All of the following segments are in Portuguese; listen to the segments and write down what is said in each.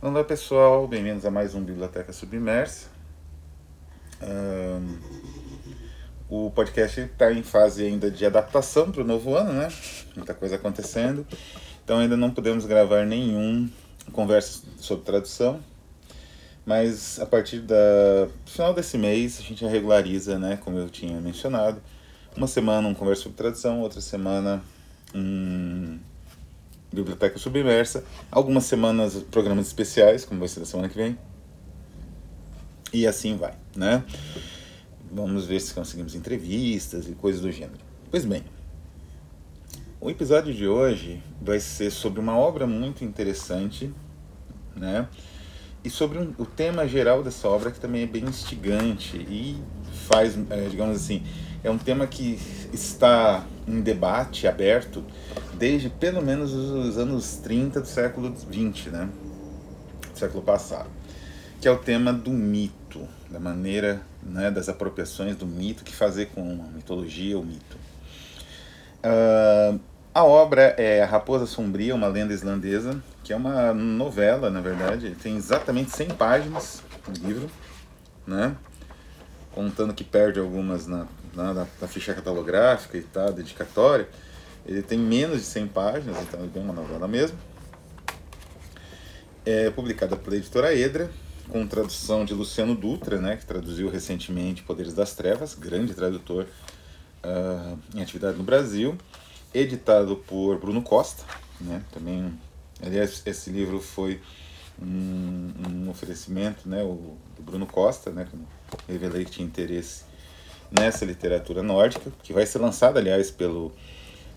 Olá pessoal, bem-vindos a mais um Biblioteca Submersa. Um, o podcast está em fase ainda de adaptação para o novo ano, né? Muita coisa acontecendo. Então ainda não podemos gravar nenhum conversa sobre tradução. Mas a partir da final desse mês a gente regulariza, né? Como eu tinha mencionado. Uma semana um conversa sobre tradução, outra semana um Biblioteca Submersa. Algumas semanas programas especiais, como vai ser da semana que vem. E assim vai, né? Vamos ver se conseguimos entrevistas e coisas do gênero. Pois bem, o episódio de hoje vai ser sobre uma obra muito interessante, né? E sobre um, o tema geral dessa obra que também é bem instigante e faz, é, digamos assim, é um tema que está em debate aberto desde pelo menos os anos 30 do século 20, né? Do século passado. Que é o tema do mito, da maneira, né, das apropriações do mito, que fazer com a mitologia, o mito. Uh, a obra é A Raposa Sombria, uma lenda islandesa, que é uma novela, na verdade, tem exatamente 100 páginas no livro, né? Contando que perde algumas na, na, na ficha catalográfica e tal, dedicatória ele tem menos de 100 páginas, então é bem uma novela mesmo. É publicada pela editora Edra, com tradução de Luciano Dutra, né, que traduziu recentemente Poderes das Trevas, grande tradutor uh, em atividade no Brasil. Editado por Bruno Costa, né, também. Aliás, esse livro foi um, um oferecimento né, o, do Bruno Costa, né, que revelei que tinha interesse nessa literatura nórdica, que vai ser lançada, aliás, pelo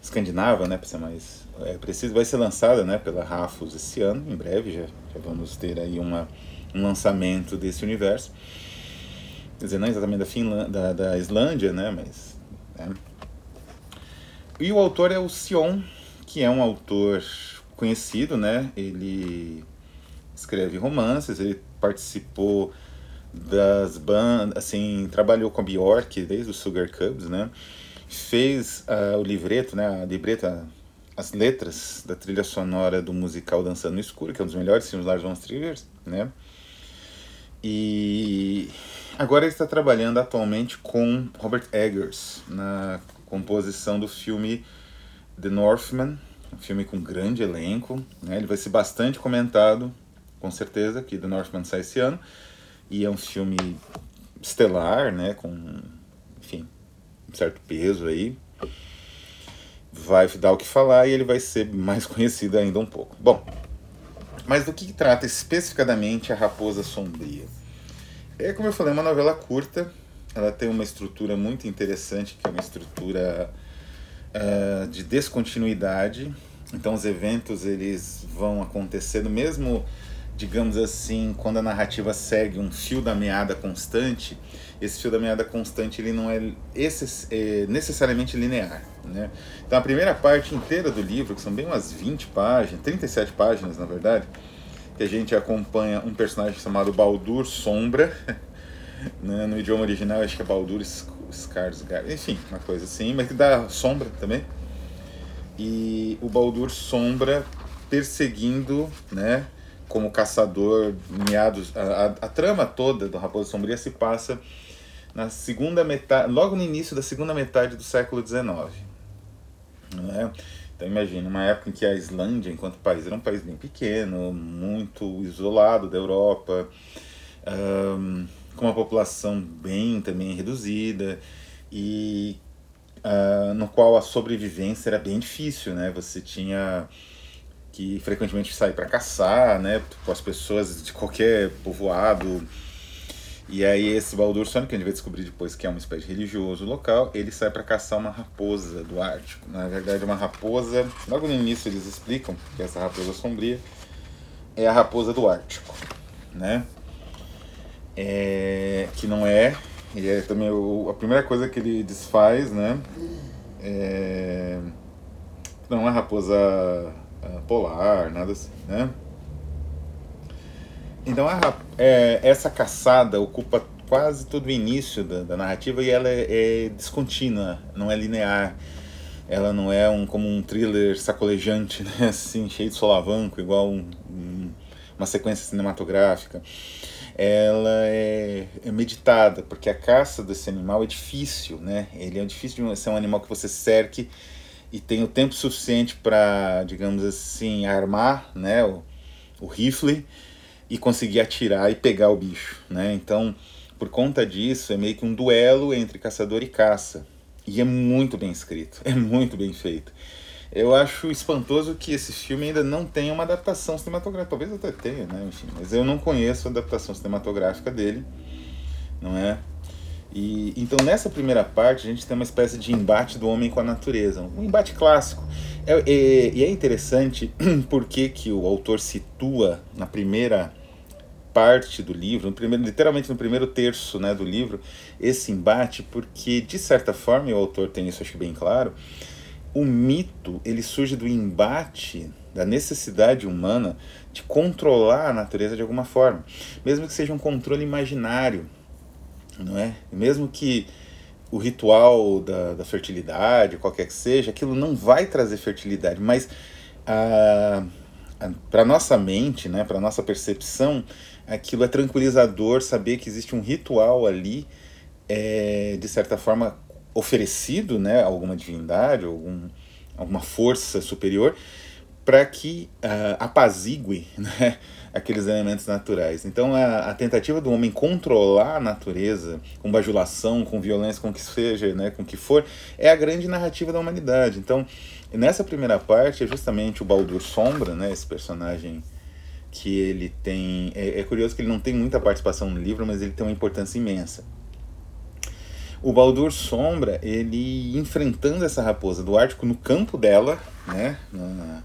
escandinava, né, para ser mais é, preciso, vai ser lançada, né, pela Rafus esse ano, em breve já, já vamos ter aí uma, um lançamento desse universo. Quer dizer, não exatamente da, Finlândia, da, da Islândia, né, mas... Né. E o autor é o Sion, que é um autor conhecido, né, ele escreve romances, ele participou das bandas, assim, trabalhou com a Bjork desde o Sugar Cubs, né, fez uh, o livreto, né, a libreta, as letras da trilha sonora do musical Dançando no Escuro, que é um dos melhores filmes Lars von Trier, né? E agora ele está trabalhando atualmente com Robert Eggers na composição do filme The Northman, um filme com grande elenco, né? Ele vai ser bastante comentado, com certeza, que The Northman sai esse ano, e é um filme estelar, né, com enfim, um certo peso aí, vai dar o que falar e ele vai ser mais conhecido ainda um pouco. Bom, mas do que trata especificadamente a Raposa Sombria? É, como eu falei, uma novela curta, ela tem uma estrutura muito interessante, que é uma estrutura uh, de descontinuidade, então os eventos eles vão acontecendo mesmo digamos assim, quando a narrativa segue um fio da meada constante, esse fio da meada constante ele não é, esse, é necessariamente linear. Né? Então a primeira parte inteira do livro, que são bem umas 20 páginas, 37 páginas na verdade, que a gente acompanha um personagem chamado Baldur Sombra, né? no idioma original acho que é Baldur Skarsgård, enfim, uma coisa assim, mas que dá sombra também. E o Baldur Sombra perseguindo, né, como caçador, meados. A, a, a, trama toda do Raposa Sombria se passa na segunda metade, logo no início da segunda metade do século XIX. Né? Então imagina, uma época em que a Islândia, enquanto país, era um país bem pequeno, muito isolado da Europa, um, com uma população bem também reduzida e uh, no qual a sobrevivência era bem difícil, né? Você tinha que frequentemente sai para caçar, né, com as pessoas de qualquer povoado. E aí esse Baldur Sonic, que a gente vai descobrir depois que é uma espécie religioso local, ele sai para caçar uma raposa do Ártico. Na verdade, uma raposa, logo no início eles explicam que essa raposa sombria é a raposa do Ártico, né? É, que não é, e é também o, a primeira coisa que ele desfaz, né? É, não é a raposa polar, nada assim, né? Então a, é, essa caçada ocupa quase todo o início da, da narrativa e ela é, é, descontínua, não é linear. Ela não é um, como um thriller sacolejante, né? assim, cheio de solavanco, igual um, um, uma sequência cinematográfica, ela é, é, meditada, porque a caça desse animal é difícil, né? Ele é difícil de ser um animal que você cerque e tem o tempo suficiente para, digamos assim, armar, né, o, o rifle e conseguir atirar e pegar o bicho, né? Então, por conta disso, é meio que um duelo entre caçador e caça. E é muito bem escrito, é muito bem feito. Eu acho espantoso que esse filme ainda não tenha uma adaptação cinematográfica. Talvez até tenha, né? Enfim, mas eu não conheço a adaptação cinematográfica dele, não é? E então nessa primeira parte a gente tem uma espécie de embate do homem com a natureza, um embate clássico. É, é, e é interessante porque que o autor situa na primeira parte do livro, no primeiro, literalmente no primeiro terço né, do livro, esse embate, porque de certa forma, e o autor tem isso acho que bem claro, o mito ele surge do embate da necessidade humana de controlar a natureza de alguma forma, mesmo que seja um controle imaginário, não é? Mesmo que o ritual da, da fertilidade, qualquer que seja, aquilo não vai trazer fertilidade, mas para nossa mente, né, para nossa percepção, aquilo é tranquilizador saber que existe um ritual ali, é, de certa forma oferecido, né, a alguma divindade, algum, alguma força superior, para que uh, apazigue né, aqueles elementos naturais. Então, a, a, tentativa do homem controlar a natureza com bajulação, com violência, com o que seja, né, com o que for, é a grande narrativa da humanidade. Então, nessa primeira parte, é justamente o Baldur Sombra, né, esse personagem que ele tem. É, é curioso que ele não tem muita participação no livro, mas ele tem uma importância imensa. O Baldur Sombra, ele enfrentando essa raposa do Ártico no campo dela, né, na,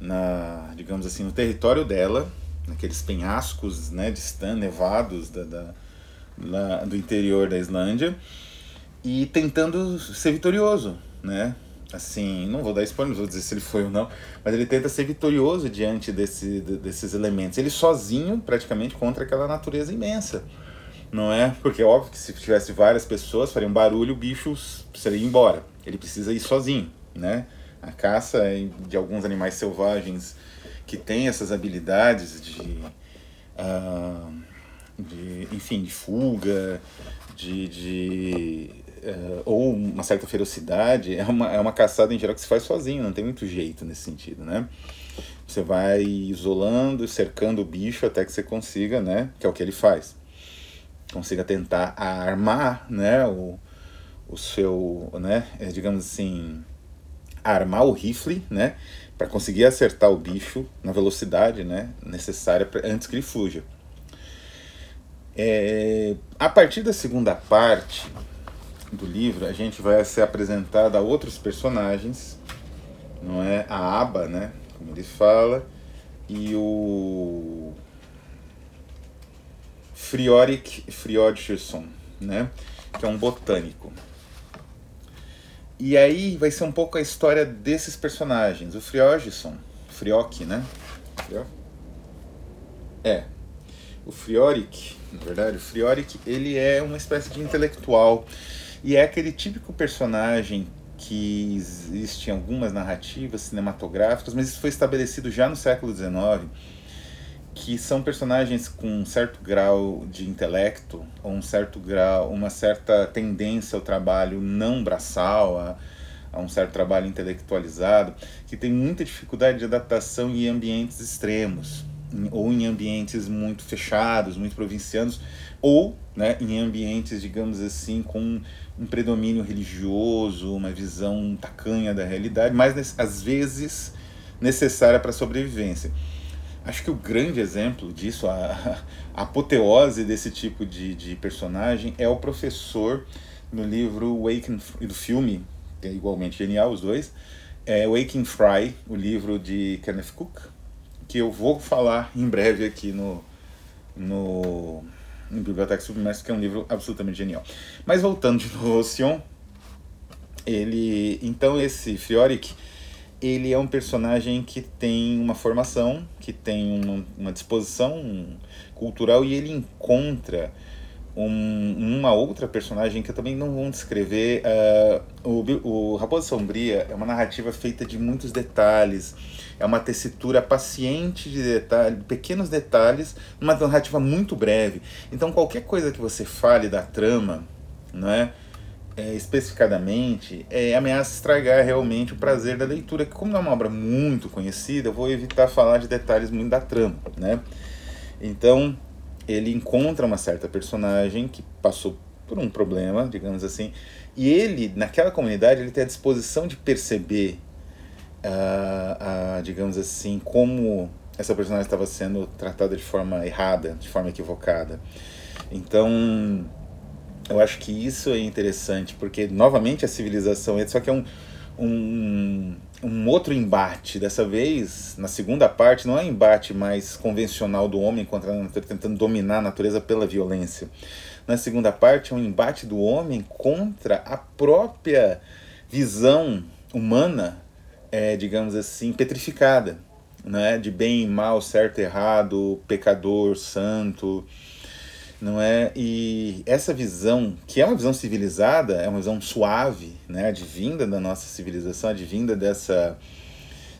na digamos assim, no território dela, naqueles penhascos, né, distantes, nevados da, da, do interior da Islândia, e tentando ser vitorioso, né, assim, não vou dar spoiler, não vou dizer se ele foi ou não, mas ele tenta ser vitorioso diante desse, desses elementos. Ele sozinho, praticamente, contra aquela natureza imensa não é? Porque é óbvio que se tivesse várias pessoas, faria um barulho, o bicho seria embora. Ele precisa ir sozinho, né? A caça é de alguns animais selvagens que têm essas habilidades de, uh, de enfim, de fuga, de, de uh, ou uma certa ferocidade, é uma, é uma caçada em geral que se faz sozinho, não tem muito jeito nesse sentido, né? Você vai isolando, cercando o bicho até que você consiga, né? Que é o que ele faz consiga tentar armar né, o, o seu, né, é, digamos assim, armar o rifle, né, para conseguir acertar o bicho na velocidade, né, necessária pra, antes que ele fuja. É, a partir da segunda parte do livro, a gente vai ser apresentado a outros personagens, não é? A Aba, né, como ele fala, e o Friorik Friodgerson, né? que é um botânico. E aí vai ser um pouco a história desses personagens. O Friodgerson, Friok, né? É. O Friorik, na verdade, o Friorik, ele é uma espécie de intelectual. E é aquele típico personagem que existe em algumas narrativas cinematográficas, mas isso foi estabelecido já no século XIX que são personagens com um certo grau de intelecto ou um certo grau, uma certa tendência ao trabalho não braçal, a, a um certo trabalho intelectualizado, que tem muita dificuldade de adaptação em ambientes extremos ou em ambientes muito fechados, muito provincianos, ou né, em ambientes, digamos assim, com um predomínio religioso, uma visão tacanha da realidade, mas às vezes necessária para a sobrevivência. Acho que o grande exemplo disso, a, a apoteose desse tipo de, de personagem é o professor no livro Waking, do filme, que é igualmente genial os dois, é Waking Fry, o livro de Kenneth Cook, que eu vou falar em breve aqui no, no, no Biblioteca Submersa, que é um livro absolutamente genial. Mas voltando de novo ao Sion, ele, então esse Fiorik, ele é um personagem que tem uma formação, que tem uma, uma disposição cultural e ele encontra um, uma outra personagem que eu também não vou descrever. Uh, o, o Raposa Sombria é uma narrativa feita de muitos detalhes, é uma tessitura paciente de detalhes, pequenos detalhes, uma narrativa muito breve. Então, qualquer coisa que você fale da trama, não é? É, especificadamente, é, ameaça estragar realmente o prazer da leitura, que como é uma obra muito conhecida, eu vou evitar falar de detalhes muito da trama, né? Então, ele encontra uma certa personagem que passou por um problema, digamos assim, e ele, naquela comunidade, ele tem a disposição de perceber, uh, uh, digamos assim, como essa personagem estava sendo tratada de forma errada, de forma equivocada. Então, eu acho que isso é interessante, porque, novamente, a civilização, só que é um, um, um outro embate. Dessa vez, na segunda parte, não é um embate mais convencional do homem contra a natureza, tentando dominar a natureza pela violência. Na segunda parte, é um embate do homem contra a própria visão humana, é, digamos assim, petrificada, né? de bem e mal, certo e errado, pecador, santo não é? E essa visão, que é uma visão civilizada, é uma visão suave, né? Advinda da nossa civilização, advinda dessa,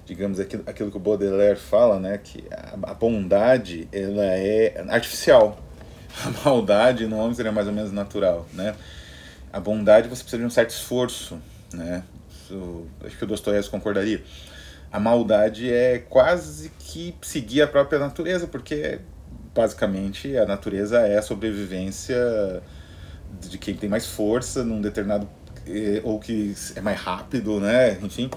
digamos, aquilo, aquilo que o Baudelaire fala, né? Que a, a bondade, ela é artificial. A maldade no homem seria mais ou menos natural, né? A bondade você precisa de um certo esforço, né? Isso, acho que o Dostoiévski concordaria. A maldade é quase que seguir a própria natureza, porque basicamente a natureza é a sobrevivência de quem tem mais força num determinado eh, ou que é mais rápido, né? Enfim,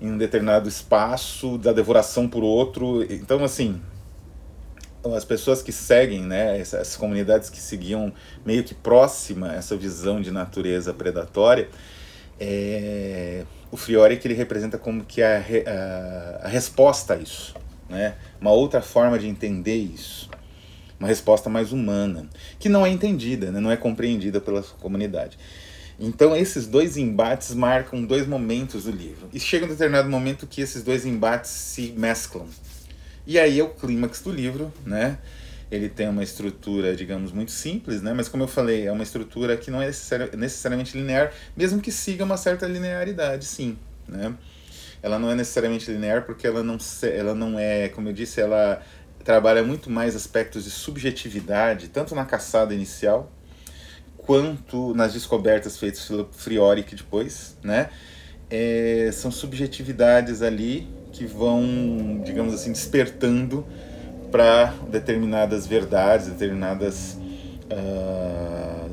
em um determinado espaço da devoração por outro. Então, assim, as pessoas que seguem, né, essas comunidades que seguiam meio que próxima essa visão de natureza predatória, é, o Friore que ele representa como que a, a, a resposta a isso né? uma outra forma de entender isso, uma resposta mais humana, que não é entendida, né? não é compreendida pela comunidade. Então esses dois embates marcam dois momentos do livro. E chega um determinado momento que esses dois embates se mesclam. E aí é o clímax do livro, né? Ele tem uma estrutura, digamos, muito simples, né? Mas como eu falei, é uma estrutura que não é necessariamente linear, mesmo que siga uma certa linearidade, sim, né? Ela não é necessariamente linear porque ela não, ela não é, como eu disse, ela trabalha muito mais aspectos de subjetividade, tanto na caçada inicial, quanto nas descobertas feitas pelo Frioric depois, né? É, são subjetividades ali que vão, digamos assim, despertando para determinadas verdades, determinadas uh,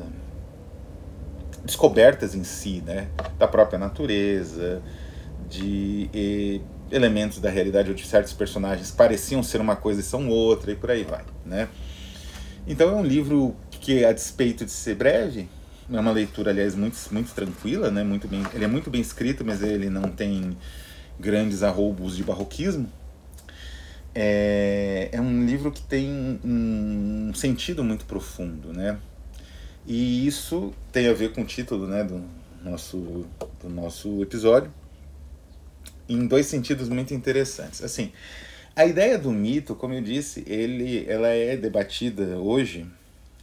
descobertas em si, né? Da própria natureza, de elementos da realidade ou de certos personagens que pareciam ser uma coisa e são outra e por aí vai, né? Então é um livro que, a despeito de ser breve, é uma leitura, aliás, muito, muito tranquila, né? Muito bem, ele é muito bem escrito, mas ele não tem grandes arroubos de barroquismo. É, é um livro que tem um sentido muito profundo, né? E isso tem a ver com o título, né, do nosso, do nosso episódio, em dois sentidos muito interessantes. Assim, a ideia do mito, como eu disse, ele, ela é debatida hoje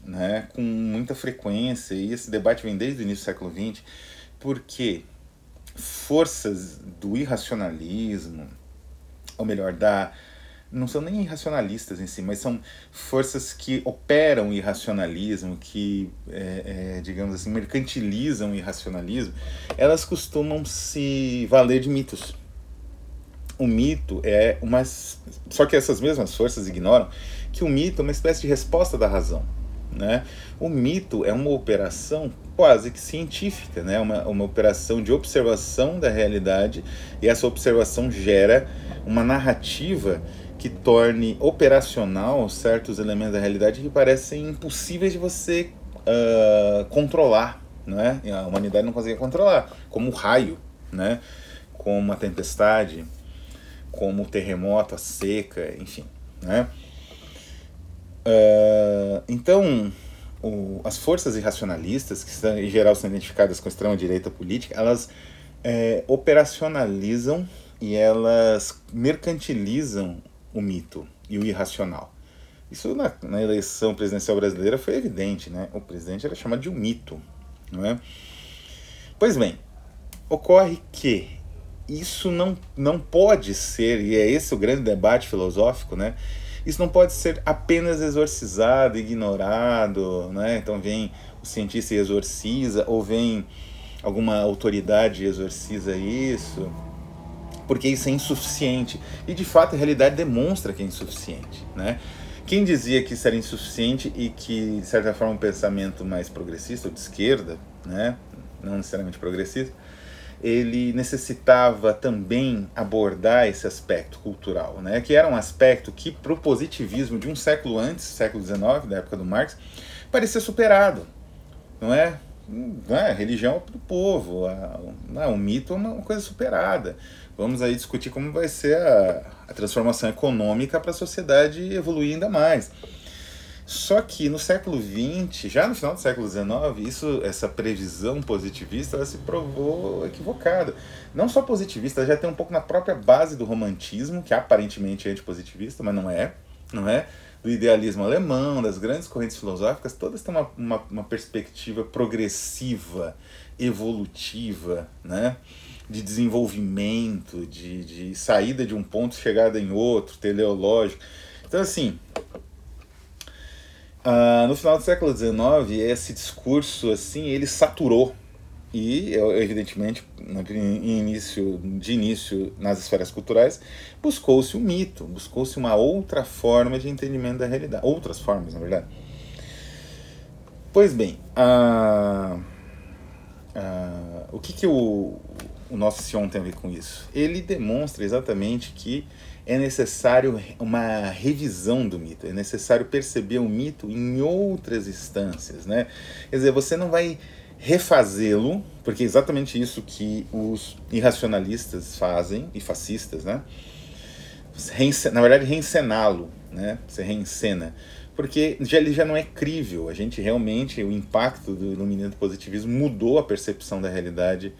né, com muita frequência, e esse debate vem desde o início do século XX, porque forças do irracionalismo, ou melhor, da não são nem irracionalistas em si, mas são forças que operam o irracionalismo, que, é, é, digamos assim, mercantilizam o irracionalismo, elas costumam se valer de mitos o mito é uma. Só que essas mesmas forças ignoram que o mito é uma espécie de resposta da razão. Né? O mito é uma operação quase que científica, né? uma, uma operação de observação da realidade, e essa observação gera uma narrativa que torne operacional certos elementos da realidade que parecem impossíveis de você uh, controlar. Né? A humanidade não consegue controlar, como o raio, né? como a tempestade, como o terremoto, a seca, enfim. Né? Uh, então, o, as forças irracionalistas, que são, em geral são identificadas com a extrema-direita política, elas é, operacionalizam e elas mercantilizam o mito e o irracional. Isso na, na eleição presidencial brasileira foi evidente, né? O presidente era chamado de um mito, não é? Pois bem, ocorre que isso não, não pode ser, e é esse o grande debate filosófico, né? Isso não pode ser apenas exorcizado, ignorado, né? Então vem o cientista e exorciza, ou vem alguma autoridade e exorciza isso, porque isso é insuficiente. E de fato a realidade demonstra que é insuficiente, né? Quem dizia que isso era insuficiente e que, de certa forma, um pensamento mais progressista ou de esquerda, né? não necessariamente progressista, ele necessitava também abordar esse aspecto cultural, né? que era um aspecto que, para o positivismo de um século antes, século XIX, da época do Marx, parecia superado. Não é? Não é? A religião é do povo, a, não, o mito é uma coisa superada. Vamos aí discutir como vai ser a, a transformação econômica para a sociedade evoluir ainda mais. Só que no século XX, já no final do século XIX, isso, essa previsão positivista ela se provou equivocada. Não só positivista, já tem um pouco na própria base do romantismo, que aparentemente é antipositivista, mas não é, não é? Do idealismo alemão, das grandes correntes filosóficas, todas têm uma, uma, uma perspectiva progressiva, evolutiva, né? de desenvolvimento, de, de saída de um ponto, chegada em outro, teleológico. Então, assim, Uh, no final do século XIX, esse discurso assim ele saturou e, evidentemente, início, de início nas esferas culturais, buscou-se um mito, buscou-se uma outra forma de entendimento da realidade, outras formas, na verdade. Pois bem, uh, uh, o que, que o, o nosso Sion tem a ver com isso? Ele demonstra exatamente que é necessário uma revisão do mito, é necessário perceber o mito em outras instâncias, né? Quer dizer, você não vai refazê-lo, porque é exatamente isso que os irracionalistas fazem, e fascistas, né? Na verdade, reencená-lo, né? Você reencena. Porque já, ele já não é crível, a gente realmente, o impacto do iluminismo positivismo mudou a percepção da realidade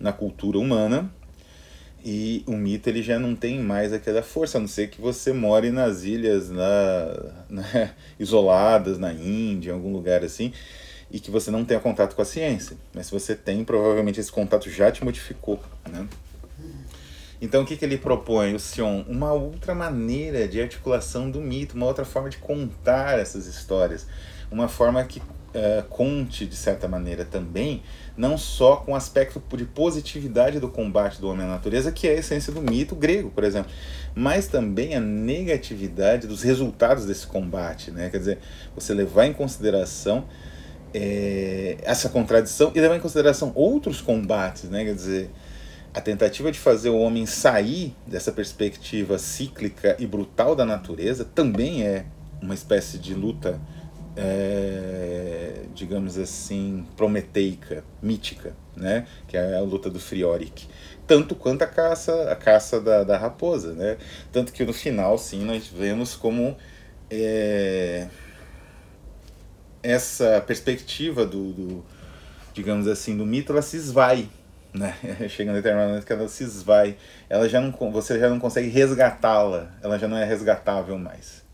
na cultura humana, e o mito ele já não tem mais aquela força, a não ser que você more nas ilhas na, na, isoladas, na Índia, em algum lugar assim, e que você não tenha contato com a ciência. Mas se você tem, provavelmente esse contato já te modificou. Né? Então o que, que ele propõe, o Sion? Uma outra maneira de articulação do mito, uma outra forma de contar essas histórias. Uma forma que uh, conte, de certa maneira, também não só com o aspecto de positividade do combate do homem à natureza, que é a essência do mito grego, por exemplo, mas também a negatividade dos resultados desse combate, né? Quer dizer, você levar em consideração é, essa contradição e levar em consideração outros combates, né? Quer dizer, a tentativa de fazer o homem sair dessa perspectiva cíclica e brutal da natureza também é uma espécie de luta é, digamos assim, prometeica, mítica, né? que é a luta do Frioric. Tanto quanto a caça, a caça da, da raposa. Né? Tanto que no final, sim, nós vemos como é, essa perspectiva do, do, digamos assim, do mito, ela se esvai. Né? Chega um determinado momento que ela se esvai. Ela já não, você já não consegue resgatá-la, ela já não é resgatável mais.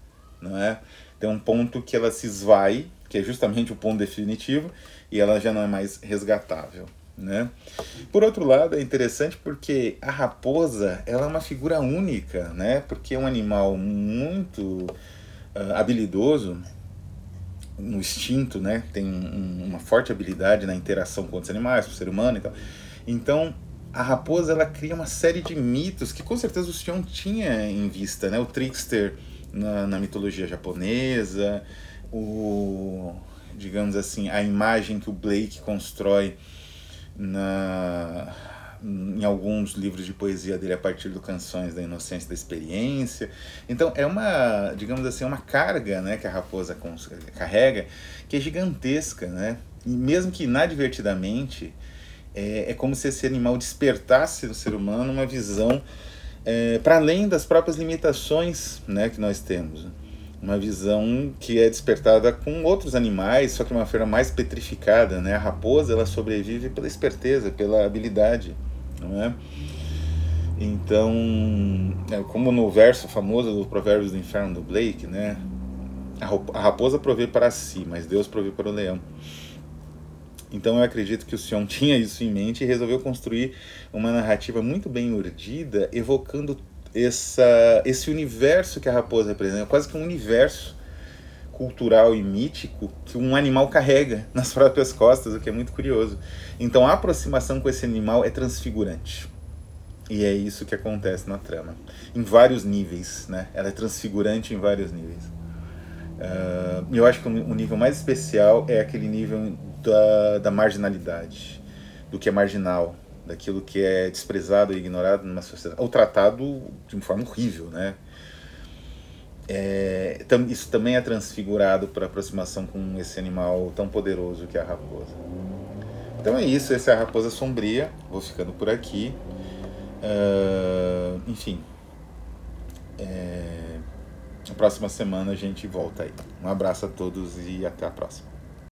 Não é? Tem um ponto que ela se esvai, que é justamente o ponto definitivo, e ela já não é mais resgatável. Né? Por outro lado, é interessante porque a raposa ela é uma figura única, né? porque é um animal muito uh, habilidoso no instinto, né? tem um, uma forte habilidade na interação com outros animais, com o ser humano e tal. Então, a raposa ela cria uma série de mitos que com certeza o Sion tinha em vista, né? O trickster na, na mitologia japonesa, o, digamos assim, a imagem que o Blake constrói na, em alguns livros de poesia dele a partir do Canções da Inocência da Experiência. Então é uma, digamos assim, uma carga né, que a raposa carrega que é gigantesca, né? E mesmo que inadvertidamente, é, é como se esse animal despertasse no ser humano uma visão é, para além das próprias limitações né, que nós temos. Uma visão que é despertada com outros animais, só que uma forma mais petrificada. Né? A raposa ela sobrevive pela esperteza, pela habilidade. Não é? Então, é, como no verso famoso do Provérbios do Inferno do Blake, né? A raposa provê para si, mas Deus provê para o leão. Então eu acredito que o Sion tinha isso em mente e resolveu construir uma narrativa muito bem urdida, evocando essa, esse universo que a raposa representa, quase que um universo cultural e mítico que um animal carrega nas próprias costas, o que é muito curioso. Então a aproximação com esse animal é transfigurante. E é isso que acontece na trama. Em vários níveis, né? Ela é transfigurante em vários níveis. Uh, eu acho que o nível mais especial é aquele nível da, da marginalidade, do que é marginal, daquilo que é desprezado e ignorado numa sociedade, ou tratado de uma forma horrível, né? É, isso também é transfigurado para aproximação com esse animal tão poderoso que é a raposa. Então é isso, essa é a Raposa Sombria. Vou ficando por aqui. Uh, enfim. É, na próxima semana a gente volta aí. Um abraço a todos e até a próxima.